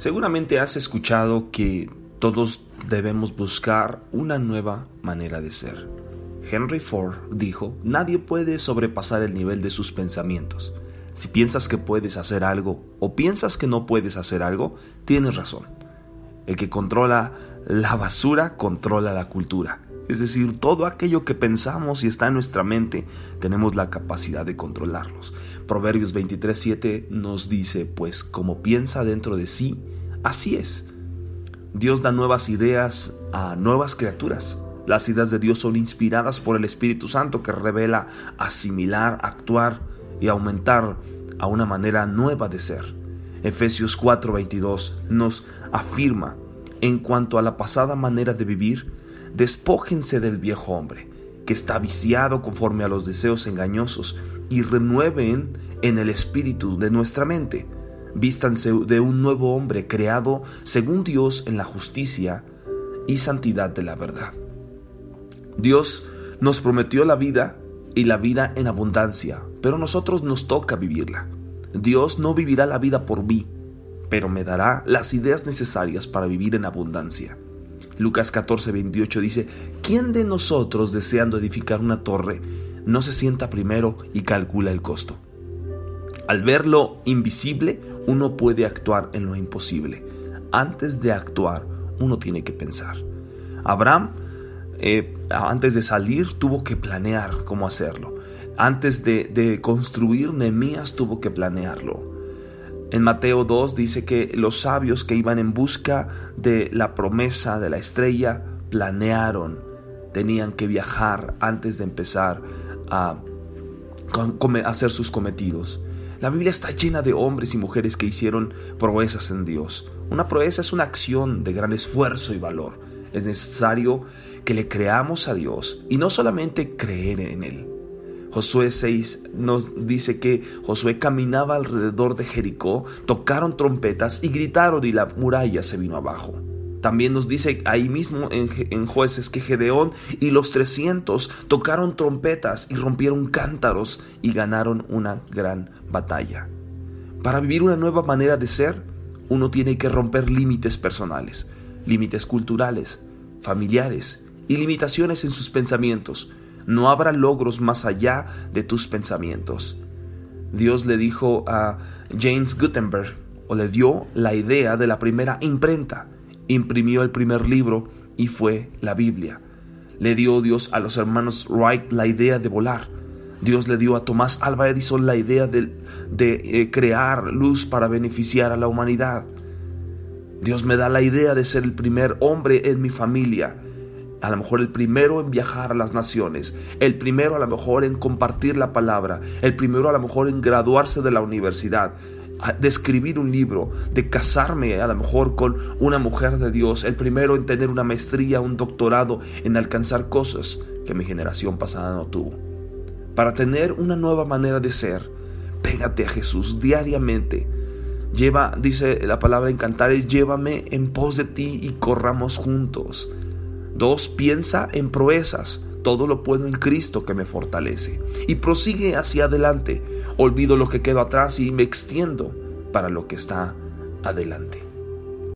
Seguramente has escuchado que todos debemos buscar una nueva manera de ser. Henry Ford dijo, nadie puede sobrepasar el nivel de sus pensamientos. Si piensas que puedes hacer algo o piensas que no puedes hacer algo, tienes razón. El que controla la basura controla la cultura. Es decir, todo aquello que pensamos y está en nuestra mente, tenemos la capacidad de controlarlos. Proverbios 23:7 nos dice, pues como piensa dentro de sí, así es. Dios da nuevas ideas a nuevas criaturas. Las ideas de Dios son inspiradas por el Espíritu Santo que revela asimilar, actuar y aumentar a una manera nueva de ser. Efesios 4:22 nos afirma, en cuanto a la pasada manera de vivir, despójense del viejo hombre, que está viciado conforme a los deseos engañosos, y renueven en el espíritu de nuestra mente. Vístanse de un nuevo hombre creado según Dios en la justicia y santidad de la verdad. Dios nos prometió la vida y la vida en abundancia, pero nosotros nos toca vivirla. Dios no vivirá la vida por mí, pero me dará las ideas necesarias para vivir en abundancia. Lucas 14, 28 dice, ¿quién de nosotros deseando edificar una torre no se sienta primero y calcula el costo? Al ver lo invisible, uno puede actuar en lo imposible. Antes de actuar, uno tiene que pensar. Abraham, eh, antes de salir, tuvo que planear cómo hacerlo. Antes de, de construir Nehemías, tuvo que planearlo. En Mateo 2 dice que los sabios que iban en busca de la promesa de la estrella planearon, tenían que viajar antes de empezar a hacer sus cometidos. La Biblia está llena de hombres y mujeres que hicieron proezas en Dios. Una proeza es una acción de gran esfuerzo y valor. Es necesario que le creamos a Dios y no solamente creer en Él. Josué 6 nos dice que Josué caminaba alrededor de Jericó, tocaron trompetas y gritaron y la muralla se vino abajo. También nos dice ahí mismo en, jueces que Gedeón y los 300 tocaron trompetas y rompieron cántaros y ganaron una gran batalla. Para vivir una nueva manera de ser, uno tiene que romper límites personales, límites culturales, familiares y limitaciones en sus pensamientos no habrá logros más allá de tus pensamientos. Dios le dijo a James Gutenberg, o le dio la idea de la primera imprenta, imprimió el primer libro y fue la Biblia. Le dio Dios a los hermanos Wright la idea de volar. Dios le dio a Tomás Alva Edison la idea de, eh, crear luz para beneficiar a la humanidad. Dios me da la idea de ser el primer hombre en mi familia a lo mejor el primero en viajar a las naciones, el primero a lo mejor en compartir la palabra, el primero a lo mejor en graduarse de la universidad, de escribir un libro, de casarme a lo mejor con una mujer de Dios, el primero en tener una maestría, un doctorado, en alcanzar cosas que mi generación pasada no tuvo. Para tener una nueva manera de ser, pégate a Jesús diariamente. Lleva, dice la palabra en Cantares, llévame en pos de ti y corramos juntos. Dos, piensa en proezas. Todo lo puedo en Cristo que me fortalece. Y prosigue hacia adelante. Olvido lo que quedó atrás y me extiendo para lo que está adelante.